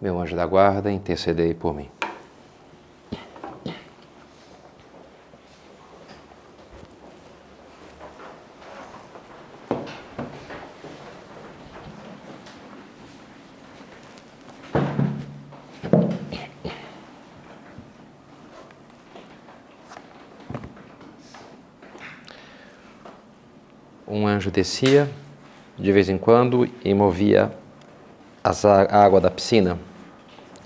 meu anjo da guarda, intercedei por mim. Um anjo descia de vez em quando e movia a água da piscina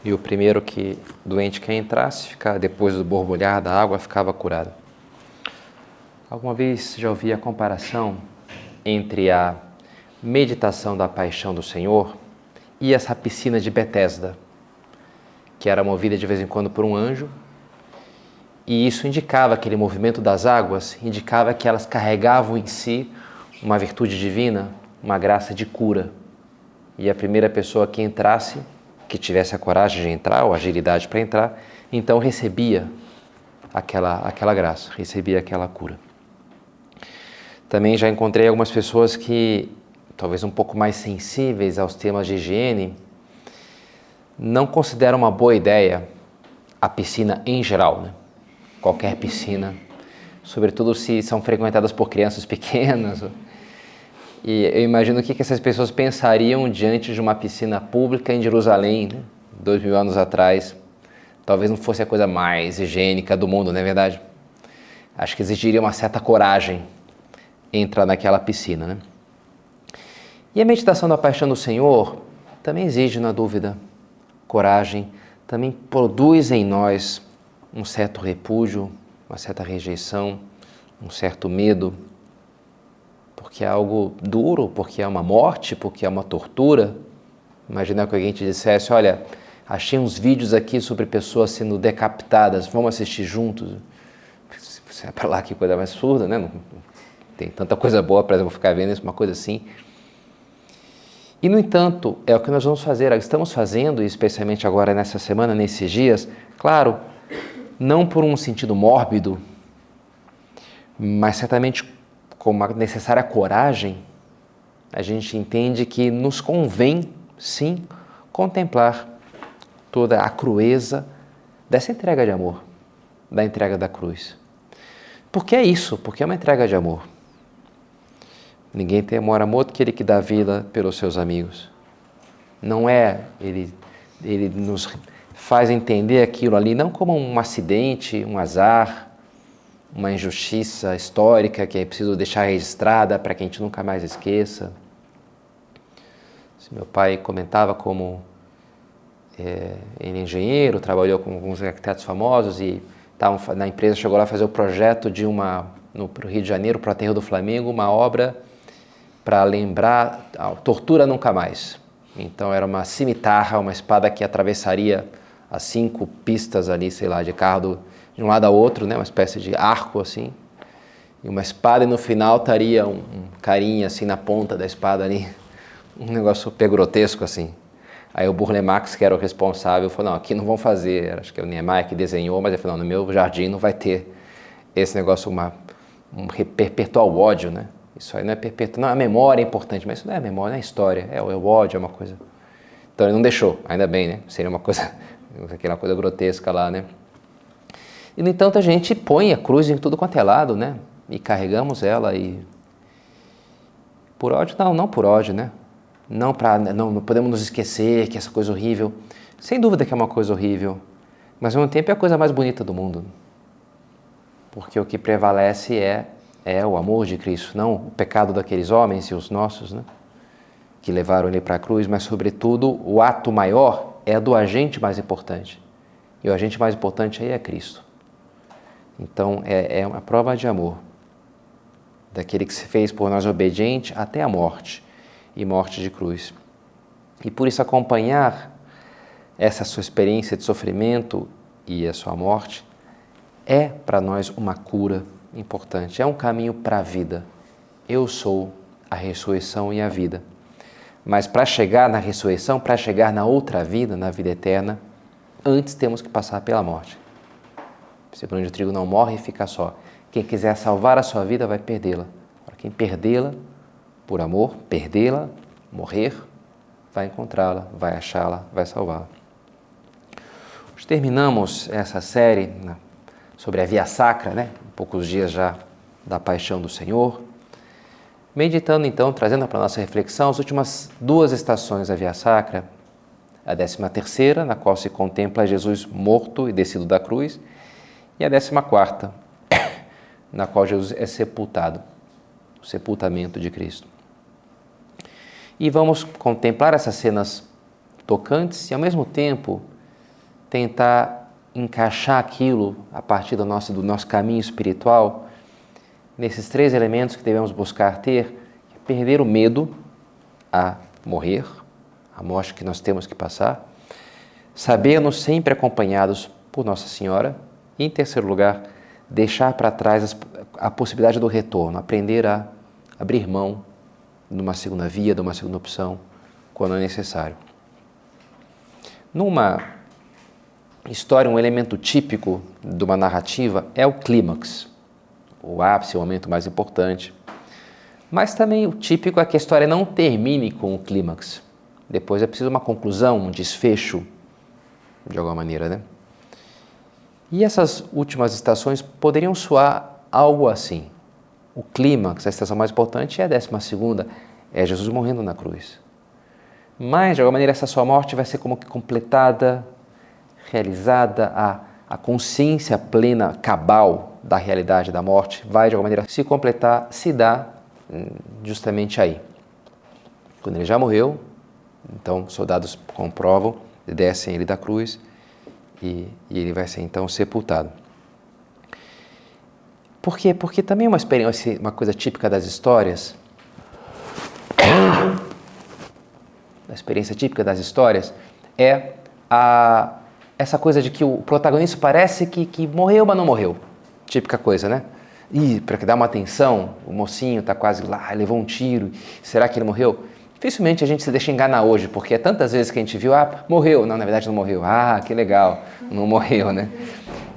e o primeiro que doente que entrasse, ficar depois do borbulhar da água, ficava curado. Alguma vez já ouvi a comparação entre a meditação da paixão do Senhor e essa piscina de Betesda, que era movida de vez em quando por um anjo, e isso indicava aquele movimento das águas, indicava que elas carregavam em si uma virtude divina, uma graça de cura e a primeira pessoa que entrasse, que tivesse a coragem de entrar ou agilidade para entrar, então recebia aquela, aquela graça, recebia aquela cura. Também já encontrei algumas pessoas que, talvez um pouco mais sensíveis aos temas de higiene, não consideram uma boa ideia a piscina em geral, né? qualquer piscina, sobretudo se são frequentadas por crianças pequenas e eu imagino o que, essas pessoas pensariam diante de uma piscina pública em Jerusalém, né? dois mil anos atrás. Talvez não fosse a coisa mais higiênica do mundo, não é verdade? Acho que exigiria uma certa coragem entrar naquela piscina. Né? E a meditação da paixão do Senhor também exige, na dúvida, coragem, também produz em nós um certo repúdio, uma certa rejeição, um certo medo porque é algo duro, porque é uma morte, porque é uma tortura. Imagina que alguém te dissesse: Olha, achei uns vídeos aqui sobre pessoas sendo decapitadas, vamos assistir juntos. Você é para lá que coisa mais surda, né? Não, tem tanta coisa boa para eu ficar vendo isso, uma coisa assim. E, no entanto, é o que nós vamos fazer, estamos fazendo, especialmente agora nessa semana, nesses dias, claro, não por um sentido mórbido, mas certamente com uma necessária coragem, a gente entende que nos convém, sim, contemplar toda a crueza dessa entrega de amor, da entrega da cruz. Porque é isso, porque é uma entrega de amor. Ninguém tem amor amor do que ele que dá vida pelos seus amigos. Não é, ele, ele nos faz entender aquilo ali não como um acidente, um azar, uma injustiça histórica que é preciso deixar registrada para que a gente nunca mais esqueça. Meu pai comentava como é, ele é engenheiro, trabalhou com alguns arquitetos famosos e na empresa chegou lá fazer o projeto de uma, no Rio de Janeiro, para o Aterro do Flamengo, uma obra para lembrar a tortura nunca mais. Então era uma cimitarra, uma espada que atravessaria as cinco pistas ali, sei lá, de carro do, de um lado a outro, né? uma espécie de arco assim, e uma espada, e no final estaria um, um carinha assim na ponta da espada ali, um negócio super grotesco assim. Aí o Burle Marx, que era o responsável, falou, não, aqui não vão fazer, acho que é o Niemeyer que desenhou, mas ele falou, no meu jardim não vai ter esse negócio, uma, um perpetuar o ódio, né? Isso aí não é perpetuar, não, a memória é importante, mas isso não é memória, não é história, é, é o ódio, é uma coisa... Então ele não deixou, ainda bem, né? Seria uma coisa, aquela coisa grotesca lá, né? E, no entanto, a gente põe a cruz em tudo quanto é lado, né? E carregamos ela e... Por ódio? Não, não por ódio, né? Não, pra, não, não podemos nos esquecer que essa coisa horrível... Sem dúvida que é uma coisa horrível, mas ao mesmo tempo é a coisa mais bonita do mundo. Porque o que prevalece é, é o amor de Cristo, não o pecado daqueles homens e os nossos, né? Que levaram ele para a cruz, mas, sobretudo, o ato maior é do agente mais importante. E o agente mais importante aí é Cristo. Então é, é uma prova de amor daquele que se fez por nós obediente até a morte e morte de cruz. E por isso acompanhar essa sua experiência de sofrimento e a sua morte é para nós uma cura importante, é um caminho para a vida. Eu sou a ressurreição e a vida. Mas para chegar na ressurreição, para chegar na outra vida, na vida eterna, antes temos que passar pela morte. O de trigo não morre e fica só. Quem quiser salvar a sua vida vai perdê-la. Para quem perdê-la por amor, perdê-la, morrer, vai encontrá-la, vai achá-la, vai salvá-la. Terminamos essa série né, sobre a Via Sacra, né? poucos dias já da paixão do Senhor. Meditando então, trazendo para a nossa reflexão as últimas duas estações da Via Sacra, a décima terceira, na qual se contempla Jesus morto e descido da cruz, e a décima quarta, na qual Jesus é sepultado, o sepultamento de Cristo. E vamos contemplar essas cenas tocantes e, ao mesmo tempo, tentar encaixar aquilo a partir do nosso, do nosso caminho espiritual nesses três elementos que devemos buscar ter: é perder o medo a morrer, a morte que nós temos que passar, sabermos sempre acompanhados por Nossa Senhora e, em terceiro lugar, deixar para trás a possibilidade do retorno, aprender a abrir mão de uma segunda via, de uma segunda opção, quando é necessário. Numa história, um elemento típico de uma narrativa é o clímax, o ápice, o momento mais importante. Mas também o típico é que a história não termine com o clímax. Depois é preciso uma conclusão, um desfecho, de alguma maneira, né? E essas últimas estações poderiam soar algo assim. O clímax, a estação mais importante, é a décima segunda, é Jesus morrendo na cruz. Mas, de alguma maneira, essa sua morte vai ser como que completada, realizada, a, a consciência plena, cabal da realidade da morte, vai, de alguma maneira, se completar, se dá hum, justamente aí. Quando ele já morreu, então soldados comprovam, descem ele da cruz e, e ele vai ser então sepultado. Por quê? Porque também uma experiência, uma coisa típica das histórias. A experiência típica das histórias é a, essa coisa de que o protagonista parece que, que morreu, mas não morreu. Típica coisa, né? E para dar uma atenção, o mocinho está quase lá, levou um tiro, será que ele morreu? Dificilmente a gente se deixa enganar hoje, porque é tantas vezes que a gente viu, ah, morreu. Não, na verdade não morreu. Ah, que legal, não morreu, né?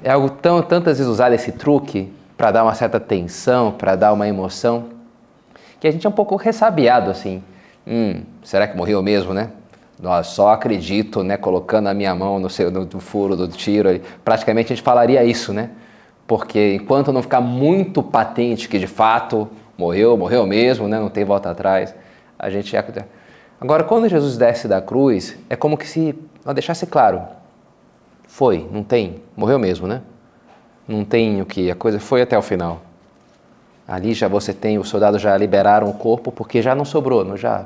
É algo tão, tantas vezes usado esse truque para dar uma certa tensão, para dar uma emoção, que a gente é um pouco ressabiado assim. Hum, será que morreu mesmo, né? Nós só acredito, né, colocando a minha mão no, seu, no, no furo do tiro. Praticamente a gente falaria isso, né? Porque enquanto não ficar muito patente que de fato morreu, morreu mesmo, né, não tem volta atrás, a gente é. Agora, quando Jesus desce da cruz, é como que se deixasse claro: foi, não tem, morreu mesmo, né? Não tem o que, a coisa foi até o final. Ali já você tem, os soldados já liberaram o corpo porque já não sobrou, não já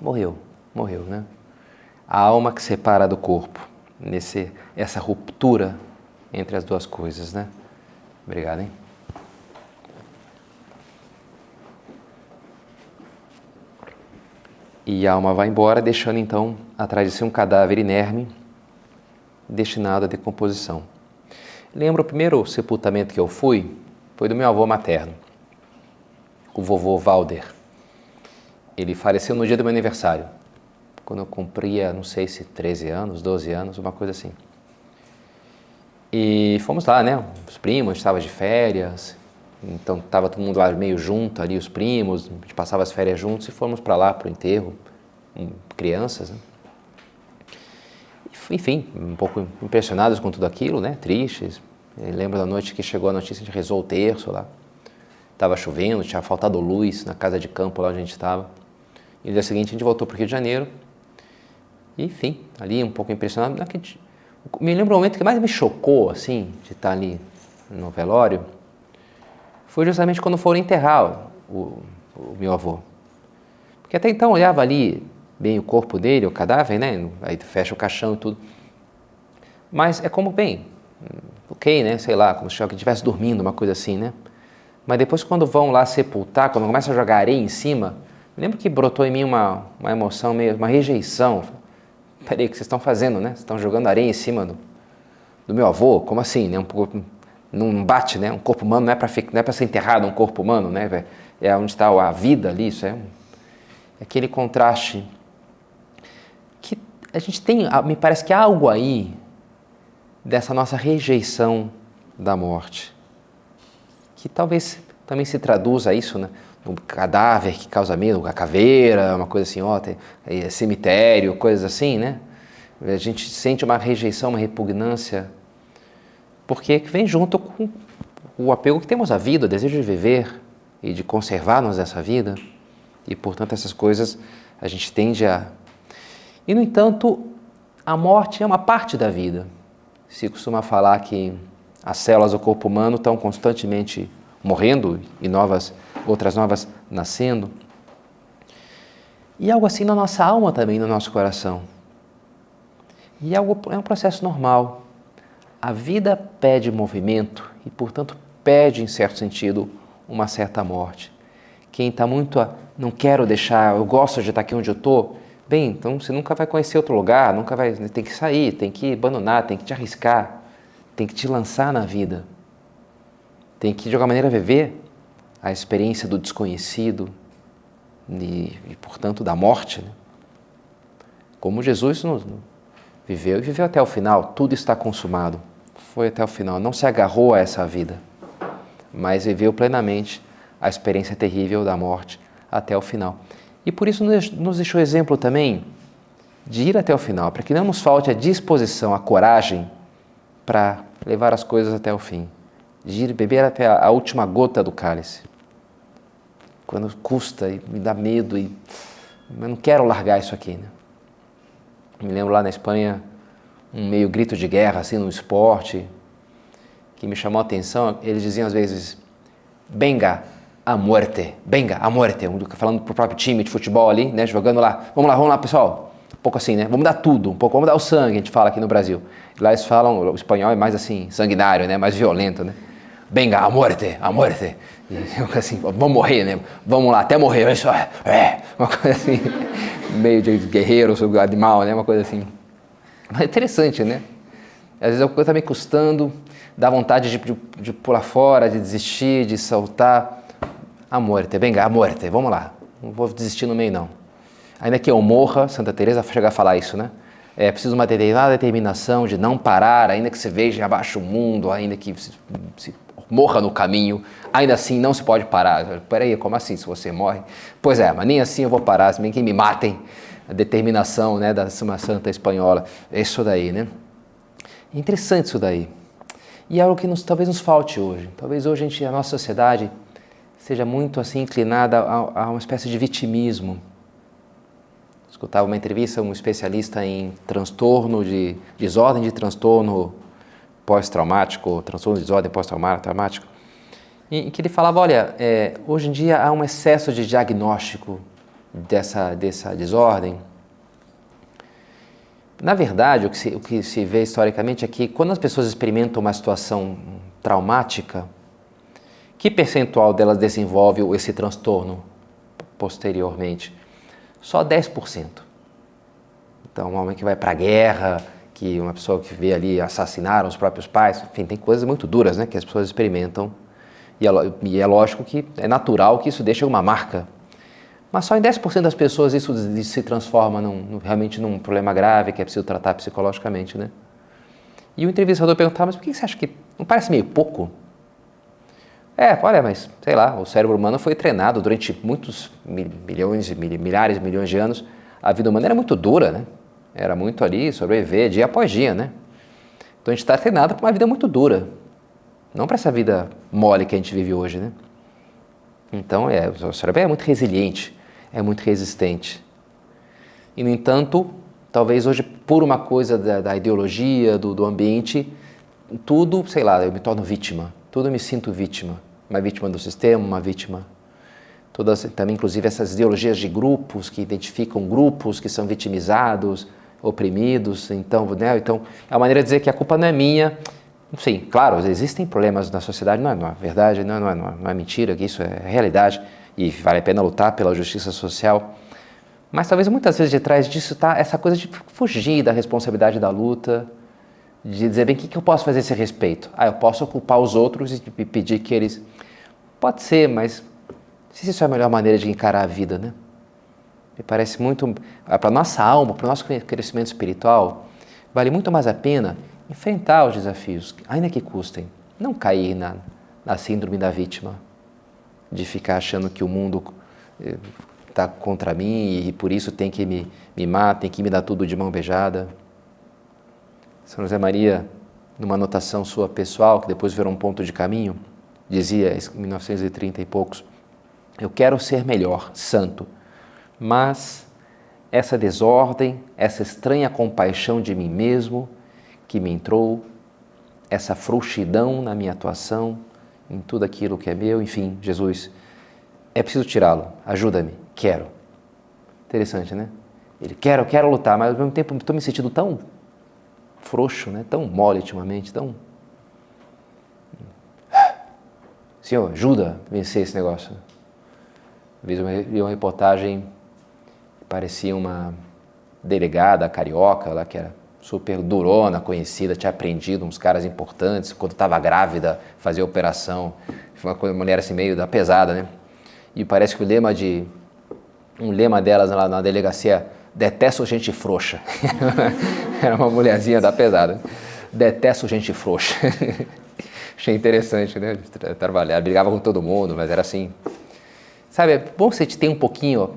morreu, morreu, né? A alma que separa do corpo, nesse essa ruptura entre as duas coisas, né? Obrigado, hein? E a alma vai embora, deixando então atrás de si um cadáver inerme, destinado à decomposição. Lembro o primeiro sepultamento que eu fui, foi do meu avô materno, o vovô Valder. Ele faleceu no dia do meu aniversário, quando eu cumpria, não sei se 13 anos, 12 anos, uma coisa assim. E fomos lá, né? Os primos, estava de férias, então estava todo mundo lá meio junto ali, os primos, a gente passava as férias juntos e fomos para lá para o enterro, crianças. Né? Enfim, um pouco impressionados com tudo aquilo, né? Tristes. Eu lembro da noite que chegou a notícia, a gente rezou o terço lá. Estava chovendo, tinha faltado luz na casa de campo lá onde a gente estava. E no dia seguinte a gente voltou para o Rio de Janeiro. Enfim, ali um pouco impressionado. Me lembro o momento que mais me chocou, assim, de estar ali no velório foi justamente quando foram enterrar o, o meu avô. Porque até então olhava ali bem o corpo dele, o cadáver, né? Aí fecha o caixão e tudo. Mas é como, bem, ok, né? Sei lá, como se estivesse dormindo, uma coisa assim, né? Mas depois quando vão lá sepultar, quando começam a jogar areia em cima, lembro que brotou em mim uma, uma emoção meio, uma rejeição. peraí, o que vocês estão fazendo, né? Vocês estão jogando areia em cima do, do meu avô? Como assim, né? Um pouco, não bate, né? Um corpo humano não é para é ser enterrado um corpo humano, né? É onde está a vida ali, isso é, um, é aquele contraste que a gente tem, me parece que há algo aí dessa nossa rejeição da morte, que talvez também se traduza isso, né? Um cadáver que causa medo, a caveira, uma coisa assim, ó, tem, é, cemitério, coisas assim, né? A gente sente uma rejeição, uma repugnância, porque vem junto com o apego que temos à vida, o desejo de viver e de conservar-nos essa vida, e portanto essas coisas a gente tende a. E no entanto, a morte é uma parte da vida. Se costuma falar que as células do corpo humano estão constantemente morrendo e novas, outras novas nascendo. E algo assim na nossa alma também, no nosso coração. E algo, é um processo normal. A vida pede movimento e, portanto, pede, em certo sentido, uma certa morte. Quem está muito a, não quero deixar, eu gosto de estar aqui onde eu estou, bem, então você nunca vai conhecer outro lugar, nunca vai, tem que sair, tem que abandonar, tem que te arriscar, tem que te lançar na vida. Tem que, de alguma maneira, viver a experiência do desconhecido e, e portanto, da morte. Né? Como Jesus nos, viveu e viveu até o final, tudo está consumado. Foi até o final, não se agarrou a essa vida, mas viveu plenamente a experiência terrível da morte até o final. E por isso nos deixou exemplo também de ir até o final, para que não nos falte a disposição, a coragem para levar as coisas até o fim de ir beber até a, última gota do cálice. Quando custa e me dá medo e eu não quero largar isso aqui. Né? Me lembro lá na Espanha um meio grito de guerra assim no esporte que me chamou a atenção. Eles diziam às vezes: "Venga a muerte, venga a muerte", falando pro próprio time de futebol ali, né, jogando lá. Vamos lá, vamos lá, pessoal um pouco assim, né? Vamos dar tudo, um pouco, vamos dar o sangue, a gente fala aqui no Brasil. Lá eles falam, o espanhol é mais assim, sanguinário, né? Mais violento, né? venga, a morte, a morte. E assim, vamos morrer, né? Vamos lá, até morrer. Isso é, é, uma coisa assim, meio de guerreiro, animal, né? Uma coisa assim. Mas é interessante, né? Às vezes a coisa está me custando, dá vontade de, de, de, pular fora, de desistir, de saltar. A morte, venga, morte, vamos lá. Não vou desistir no meio, não. Ainda que eu morra, Santa Teresa chega a falar isso, né? É preciso uma determinada determinação de não parar, ainda que se veja abaixo o mundo, ainda que se, se morra no caminho, ainda assim não se pode parar. Peraí, como assim se você morre? Pois é, mas nem assim eu vou parar, se bem que me matem. A determinação né, da Santa Espanhola, é isso daí, né? Interessante isso daí. E é algo que nos, talvez nos falte hoje. Talvez hoje a, gente, a nossa sociedade seja muito assim inclinada a, a uma espécie de vitimismo. Escutava uma entrevista um especialista em transtorno de desordem de transtorno pós-traumático, transtorno de desordem pós-traumático, em que ele falava, olha, é, hoje em dia há um excesso de diagnóstico dessa, dessa desordem. Na verdade, o que, se, o que se vê historicamente é que quando as pessoas experimentam uma situação traumática, que percentual delas desenvolve esse transtorno posteriormente? Só 10%. Então, um homem que vai para a guerra, que uma pessoa que vê ali assassinaram os próprios pais, enfim, tem coisas muito duras né, que as pessoas experimentam. E é, e é lógico que é natural que isso deixe uma marca. Mas só em 10% das pessoas isso se transforma num, realmente num problema grave que é preciso tratar psicologicamente, né? E o entrevistador perguntava, mas por que você acha que não parece meio pouco? É, olha, mas sei lá, o cérebro humano foi treinado durante muitos milhões, milhares, milhões de anos. A vida humana era muito dura, né? Era muito ali sobreviver dia após dia, né? Então a gente está treinado para uma vida muito dura, não para essa vida mole que a gente vive hoje, né? Então é, o cérebro é muito resiliente, é muito resistente. E no entanto, talvez hoje por uma coisa da, da ideologia, do, do ambiente, tudo, sei lá, eu me torno vítima, tudo eu me sinto vítima, uma vítima do sistema, uma vítima todas também inclusive essas ideologias de grupos que identificam grupos que são vitimizados, oprimidos. Então, né? então é uma maneira de dizer que a culpa não é minha. Sim, claro, existem problemas na sociedade, não é, não é verdade, não é, não, é, não é mentira, que isso é realidade e vale a pena lutar pela justiça social. Mas talvez muitas vezes de trás disso está essa coisa de fugir da responsabilidade da luta, de dizer, bem, o que, que eu posso fazer a esse respeito? Ah, eu posso ocupar os outros e pedir que eles. Pode ser, mas se isso é a melhor maneira de encarar a vida, né? Me parece muito. Ah, para nossa alma, para o nosso crescimento espiritual, vale muito mais a pena enfrentar os desafios, ainda que custem. Não cair na, na síndrome da vítima, de ficar achando que o mundo está eh, contra mim e por isso tem que me mimar, tem que me dar tudo de mão beijada. São José Maria, numa anotação sua pessoal, que depois virou um ponto de caminho, dizia em 1930 e poucos: Eu quero ser melhor, santo, mas essa desordem, essa estranha compaixão de mim mesmo que me entrou, essa frouxidão na minha atuação, em tudo aquilo que é meu, enfim, Jesus, é preciso tirá-lo, ajuda-me, quero. Interessante, né? Ele, quero, quero lutar, mas ao mesmo tempo estou me sentindo tão frouxo, né? tão mole ultimamente, tão. Senhor, ajuda a vencer esse negócio. Vi uma, reportagem parecia uma delegada carioca lá que era super durona, conhecida, tinha aprendido uns caras importantes, quando estava grávida, fazia operação. Uma mulher assim meio da pesada, né? E parece que o lema de um lema delas lá na delegacia detesto gente frouxa. Era uma mulherzinha da pesada. Detesto gente frouxa. Achei interessante, né? Trabalhar, brigava com todo mundo, mas era assim. Sabe, é bom você ter um pouquinho,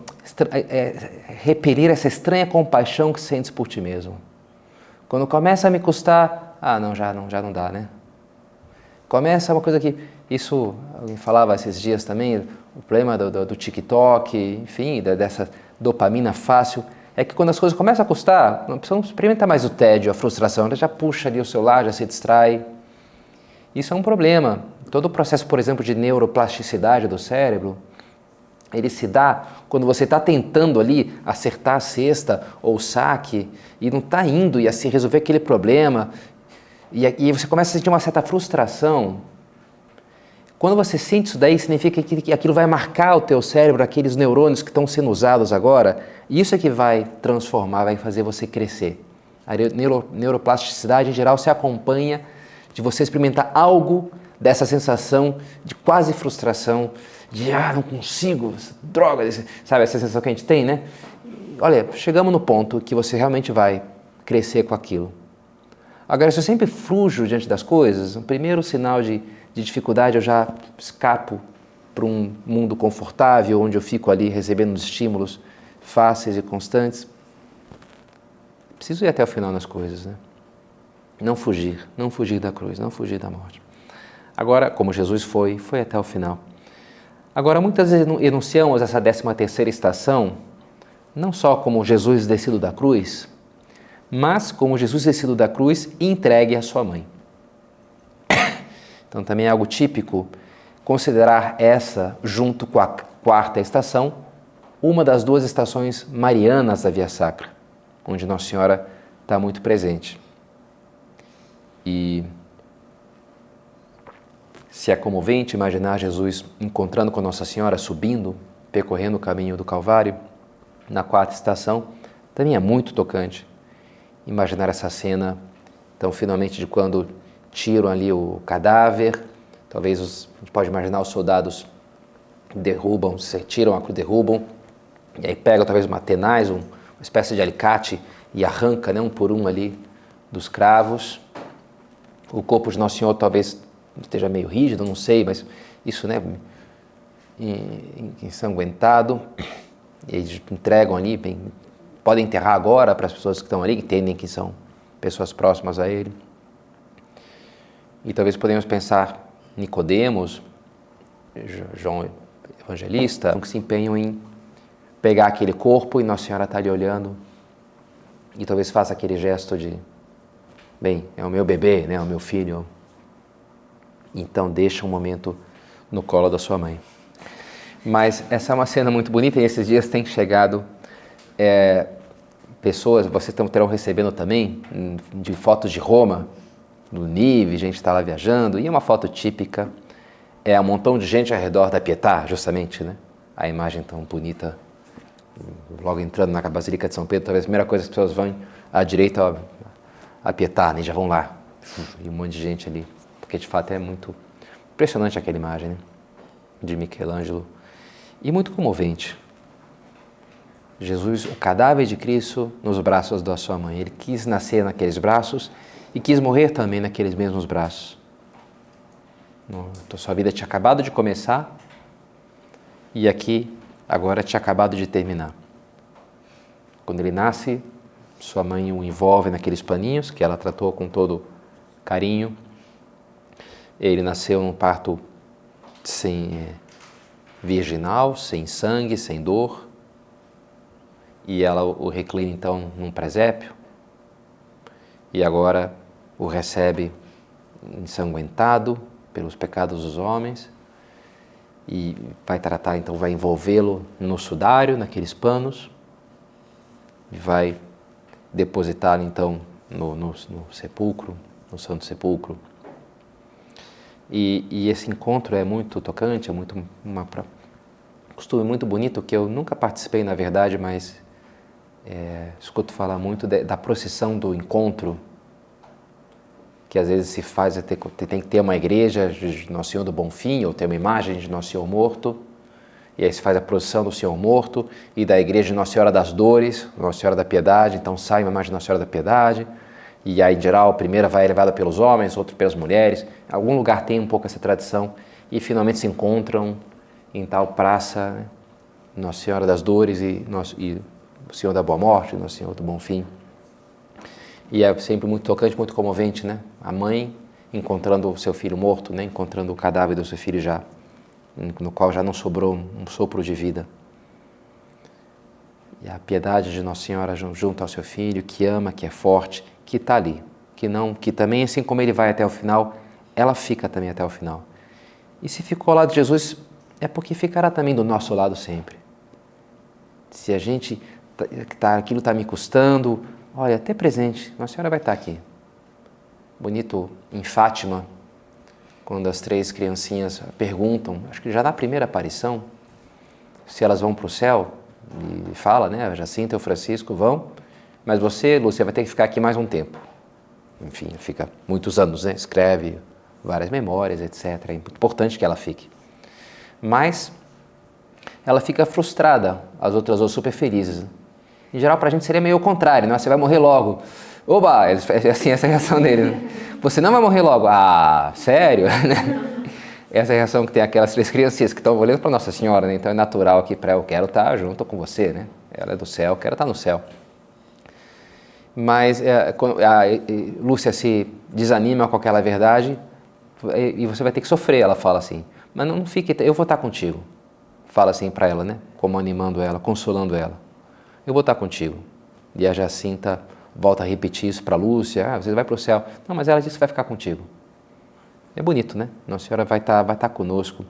é, é, repelir essa estranha compaixão que sentes por ti mesmo. Quando começa a me custar, ah, não, já não, já não dá, né? Começa uma coisa que, isso, alguém falava esses dias também, o problema do, do, do TikTok, enfim, dessa dopamina fácil é que quando as coisas começam a custar, não precisa experimentar mais o tédio, a frustração, já puxa ali o celular, já se distrai. Isso é um problema. Todo o processo, por exemplo, de neuroplasticidade do cérebro, ele se dá quando você está tentando ali acertar a cesta ou o saque e não está indo e assim resolver aquele problema e, e você começa a sentir uma certa frustração quando você sente isso daí, significa que aquilo vai marcar o teu cérebro, aqueles neurônios que estão sendo usados agora, e isso é que vai transformar, vai fazer você crescer. A neuro, neuroplasticidade, em geral, se acompanha de você experimentar algo dessa sensação de quase frustração, de ah, não consigo, droga, sabe essa sensação que a gente tem, né? Olha, chegamos no ponto que você realmente vai crescer com aquilo. Agora, se eu sempre fujo diante das coisas, o primeiro sinal de de dificuldade eu já escapo para um mundo confortável, onde eu fico ali recebendo estímulos fáceis e constantes. Preciso ir até o final nas coisas, né? Não fugir, não fugir da cruz, não fugir da morte. Agora, como Jesus foi, foi até o final. Agora, muitas vezes enunciamos essa décima terceira estação, não só como Jesus descido da cruz, mas como Jesus descido da cruz entregue à sua mãe. Então, também é algo típico considerar essa, junto com a quarta estação, uma das duas estações marianas da Via Sacra, onde Nossa Senhora está muito presente. E se é comovente imaginar Jesus encontrando com Nossa Senhora, subindo, percorrendo o caminho do Calvário, na quarta estação, também é muito tocante imaginar essa cena, então, finalmente, de quando tiram ali o cadáver, talvez os, a gente pode imaginar os soldados derrubam, tiram a cruz, derrubam, e aí pegam talvez uma tenaz, um, uma espécie de alicate e arranca né, um por um ali dos cravos. O corpo de Nosso Senhor talvez esteja meio rígido, não sei, mas isso, né, ensanguentado, e eles entregam ali, bem, podem enterrar agora para as pessoas que estão ali, que entendem que são pessoas próximas a ele. E talvez podemos pensar Nicodemos, João Evangelista, que se empenham em pegar aquele corpo e Nossa Senhora está ali olhando e talvez faça aquele gesto de, bem, é o meu bebê, né, é o meu filho. Então deixa um momento no colo da sua mãe. Mas essa é uma cena muito bonita e esses dias tem chegado é, pessoas, vocês terão recebendo também, de fotos de Roma, no Nive, gente está lá viajando, e uma foto típica é um montão de gente ao redor da Pietà, justamente, né? A imagem tão bonita logo entrando na Basílica de São Pedro, talvez a primeira coisa que as pessoas vão à direita ó, a Pietà, né? já vão lá. E um monte de gente ali. Porque de fato é muito impressionante aquela imagem né? de Michelangelo. E muito comovente. Jesus, o cadáver de Cristo nos braços da sua mãe. Ele quis nascer naqueles braços e quis morrer também naqueles mesmos braços. Então, sua vida tinha acabado de começar e aqui agora tinha acabado de terminar. Quando ele nasce, sua mãe o envolve naqueles paninhos que ela tratou com todo carinho. Ele nasceu num parto sem é, virginal, sem sangue, sem dor. E ela o reclina então num presépio. E agora o recebe ensanguentado pelos pecados dos homens e vai tratar, então vai envolvê-lo no sudário, naqueles panos, e vai depositá-lo então no, no, no, sepulcro, no Santo Sepulcro. E, e, esse encontro é muito tocante, é muito uma, um costume muito bonito que eu nunca participei na verdade, mas é, escuto falar muito de, da procissão do encontro que às vezes se faz, ter, tem que ter uma igreja de Nosso Senhor do Bom Fim, ou ter uma imagem de Nosso Senhor morto, e aí se faz a procissão do Senhor morto, e da igreja de Nossa Senhora das Dores, Nossa Senhora da Piedade, então sai uma imagem de Nossa Senhora da Piedade, e aí em geral a primeira vai elevada pelos homens, outra pelas mulheres, algum lugar tem um pouco essa tradição, e finalmente se encontram em tal praça? Nossa Senhora das Dores e, Nosso, e o Senhor da Boa Morte, Nosso Senhor do Bom Fim. E é sempre muito tocante, muito comovente, né? A mãe encontrando o seu filho morto, né? Encontrando o cadáver do seu filho já, no qual já não sobrou um sopro de vida. E a piedade de Nossa Senhora junto ao seu filho, que ama, que é forte, que está ali, que não, que também assim como ele vai até o final, ela fica também até o final. E se ficou ao lado de Jesus, é porque ficará também do nosso lado sempre. Se a gente tá, tá aquilo está me custando, Olha, até presente, Nossa Senhora vai estar aqui. Bonito em Fátima, quando as três criancinhas perguntam, acho que já na primeira aparição, se elas vão para o céu, e fala, né, Jacinta e o Francisco vão, mas você, Lúcia, vai ter que ficar aqui mais um tempo. Enfim, fica muitos anos, né? escreve várias memórias, etc. É importante que ela fique. Mas ela fica frustrada, as outras duas super felizes. Né? Em geral, para a gente seria meio o contrário, né? Você vai morrer logo. Oba! É assim, essa é reação dele. Né? Você não vai morrer logo. Ah, sério? essa é reação que tem aquelas três criancinhas que estão olhando para Nossa Senhora, né? Então é natural que para eu quero estar tá junto com você, né? Ela é do céu, quero estar tá no céu. Mas é, a, Lúcia se desanima com aquela verdade e você vai ter que sofrer, ela fala assim. Mas não fique, eu vou estar tá contigo. Fala assim para ela, né? Como animando ela, consolando ela eu vou estar contigo. E a Jacinta volta a repetir isso para Lúcia, ah, você vai para o céu. Não, mas ela disse que vai ficar contigo. É bonito, né? Nossa Senhora vai estar, vai estar conosco.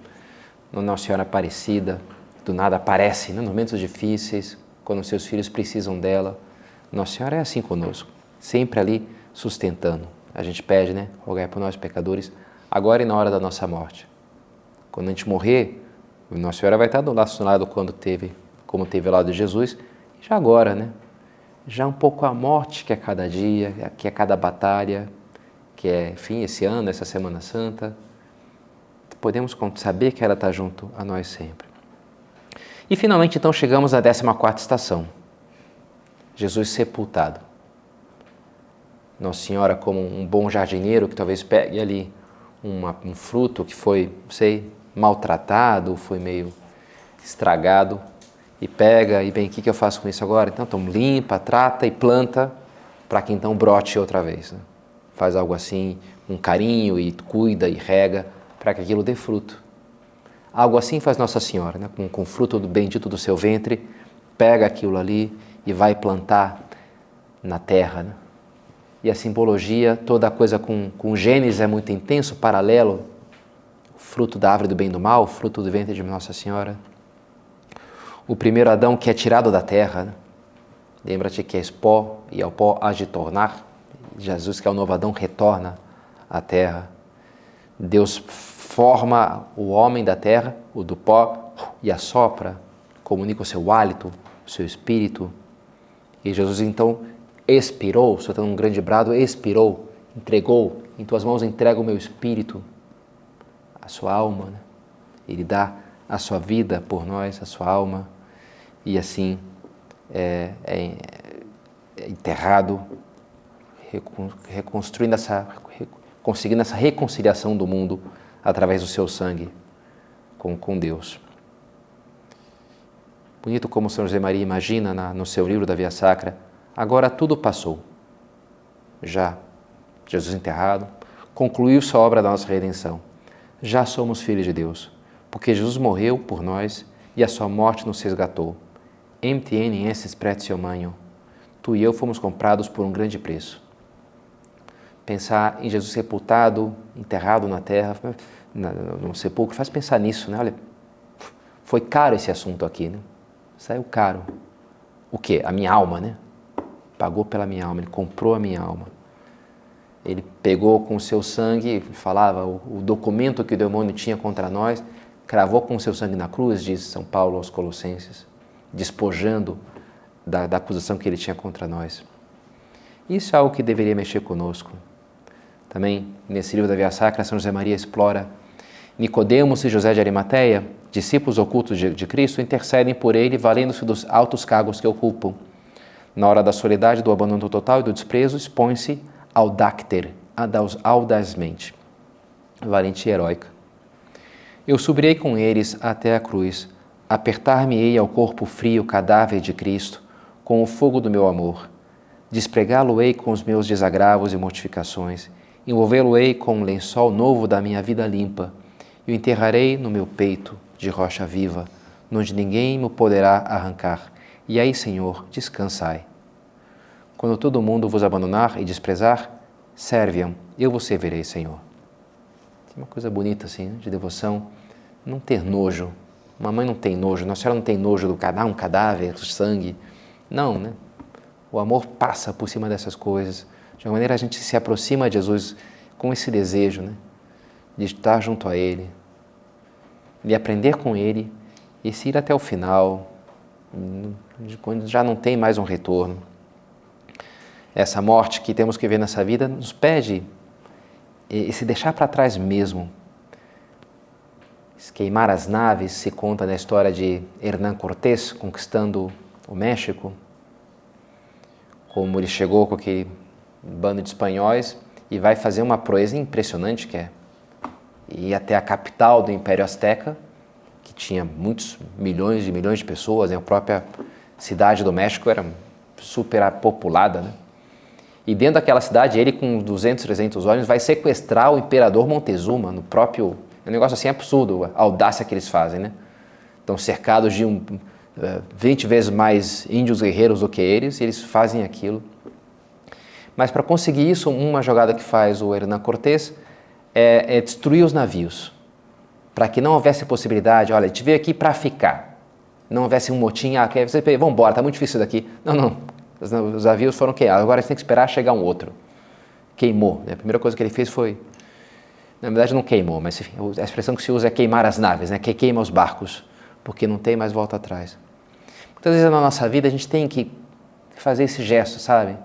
Nossa Senhora Aparecida, do nada aparece, né? nos momentos difíceis, quando seus filhos precisam dela. Nossa Senhora é assim conosco, sempre ali sustentando. A gente pede, né? Rogai por nós pecadores, agora e na hora da nossa morte. Quando a gente morrer, Nossa Senhora vai estar do nosso lado quando teve, como teve lado de Jesus, já agora, né? Já um pouco a morte que é cada dia, que é cada batalha, que é, enfim, esse ano, essa Semana Santa, podemos saber que ela está junto a nós sempre. E finalmente, então, chegamos à 14 estação. Jesus sepultado. Nossa Senhora, como um bom jardineiro que talvez pegue ali uma, um fruto que foi, sei, maltratado, foi meio estragado, e pega e bem, o que, que eu faço com isso agora? Então, limpa, trata e planta para que então brote outra vez. Né? Faz algo assim, um carinho e cuida e rega para que aquilo dê fruto. Algo assim faz Nossa Senhora, né? com, com o fruto do bendito do seu ventre, pega aquilo ali e vai plantar na terra. Né? E a simbologia, toda a coisa com, com Gênesis é muito intenso, paralelo, fruto da árvore do bem e do mal, fruto do ventre de Nossa Senhora o primeiro Adão que é tirado da terra. Né? Lembra-te que és pó e ao pó há de tornar. Jesus, que é o novo Adão, retorna à terra. Deus forma o homem da terra, o do pó, e assopra comunica o seu hálito, o seu espírito. E Jesus então expirou, soltando um grande brado, expirou, entregou, em tuas mãos entrego o meu espírito, a sua alma. Né? Ele dá a sua vida por nós, a sua alma, e assim é, é, é enterrado, reconstruindo essa, conseguindo essa reconciliação do mundo através do seu sangue com, com Deus. Bonito como São José Maria imagina na, no seu livro da Via Sacra, agora tudo passou. Já Jesus enterrado, concluiu sua obra da nossa redenção. Já somos filhos de Deus, porque Jesus morreu por nós e a sua morte nos resgatou. MTN esses prezio manho. Tu e eu fomos comprados por um grande preço. Pensar em Jesus sepultado, enterrado na terra, no sepulcro, faz pensar nisso, né? Olha, foi caro esse assunto aqui, né? Saiu caro. O quê? A minha alma, né? Pagou pela minha alma, ele comprou a minha alma. Ele pegou com o seu sangue, falava o, o documento que o demônio tinha contra nós, cravou com o seu sangue na cruz, diz São Paulo aos Colossenses, despojando da, da acusação que ele tinha contra nós. Isso é algo que deveria mexer conosco. Também, nesse livro da Via Sacra, São José Maria explora Nicodemos e José de Arimateia, discípulos ocultos de, de Cristo, intercedem por ele, valendo-se dos altos cargos que ocupam. Na hora da soledade, do abandono total e do desprezo, expõe-se audacter, audazmente, valente e heróica. Eu subirei com eles até a cruz, apertar-me-ei ao corpo frio, cadáver de Cristo, com o fogo do meu amor. Despregá-lo-ei com os meus desagravos e mortificações, envolvê-lo-ei com um lençol novo da minha vida limpa, e o enterrarei no meu peito de rocha viva, onde ninguém me poderá arrancar. E aí, Senhor, descansai. Quando todo mundo vos abandonar e desprezar, serve-am, eu vos servirei, Senhor. Tem uma coisa bonita assim, né, de devoção, não ter nojo. Uma mãe não tem nojo, Nossa Senhora não tem nojo do cadáver, um cadáver, sangue. Não, né? O amor passa por cima dessas coisas. De uma maneira a gente se aproxima de Jesus com esse desejo, né? De estar junto a Ele, de aprender com Ele e se ir até o final, quando já não tem mais um retorno essa morte que temos que ver nessa vida, nos pede e se deixar para trás mesmo. Queimar as naves se conta na história de Hernán Cortés conquistando o México, como ele chegou com aquele bando de espanhóis e vai fazer uma proeza impressionante que é ir até a capital do Império Azteca, que tinha muitos milhões e milhões de pessoas, né? a própria cidade do México era super populada, né? E dentro daquela cidade, ele com 200, 300 olhos vai sequestrar o imperador Montezuma no próprio. É um negócio assim absurdo, a audácia que eles fazem, né? Estão cercados de um, uh, eh, 20 vezes mais índios guerreiros do que eles, e eles fazem aquilo. Mas para conseguir isso, uma jogada que faz o Hernan Cortés é, é destruir os navios, para que não houvesse possibilidade, olha, a gente veio aqui para ficar, não houvesse um motim, ah, quer, vamos embora, está muito difícil daqui. Não, não, os navios foram queimados, agora a gente tem que esperar chegar um outro. Queimou. Né? A primeira coisa que ele fez foi. Na verdade, não queimou, mas a expressão que se usa é queimar as naves, né? que queima os barcos, porque não tem mais volta atrás. Muitas vezes na nossa vida a gente tem que fazer esse gesto, sabe?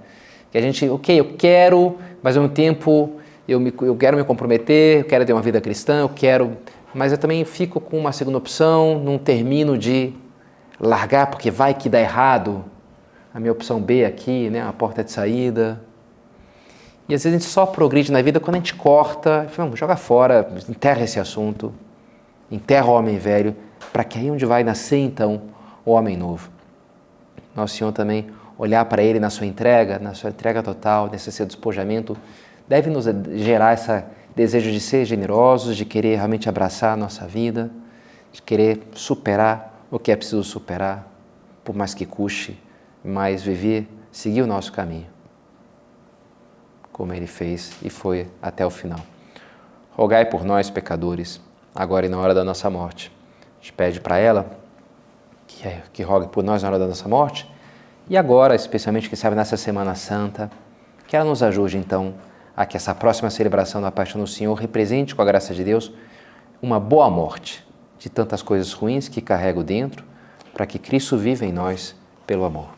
Que a gente, ok, eu quero, mas ao mesmo tempo eu, me, eu quero me comprometer, eu quero ter uma vida cristã, eu quero, mas eu também fico com uma segunda opção, não termino de largar porque vai que dá errado, a minha opção B aqui, né, a porta de saída. E às vezes a gente só progride na vida quando a gente corta, vamos, joga fora, enterra esse assunto, enterra o homem velho, para que aí onde vai nascer então o homem novo. Nosso Senhor também olhar para Ele na sua entrega, na sua entrega total, nesse seu despojamento, deve nos gerar esse desejo de ser generosos, de querer realmente abraçar a nossa vida, de querer superar o que é preciso superar, por mais que custe, mas viver, seguir o nosso caminho, como ele fez e foi até o final. Rogai por nós, pecadores, agora e na hora da nossa morte. A gente pede para ela que, é, que rogue por nós na hora da nossa morte e agora, especialmente, que sabe, nessa Semana Santa, que ela nos ajude então a que essa próxima celebração da Paixão do Senhor represente, com a graça de Deus, uma boa morte de tantas coisas ruins que carrego dentro para que Cristo viva em nós pelo amor.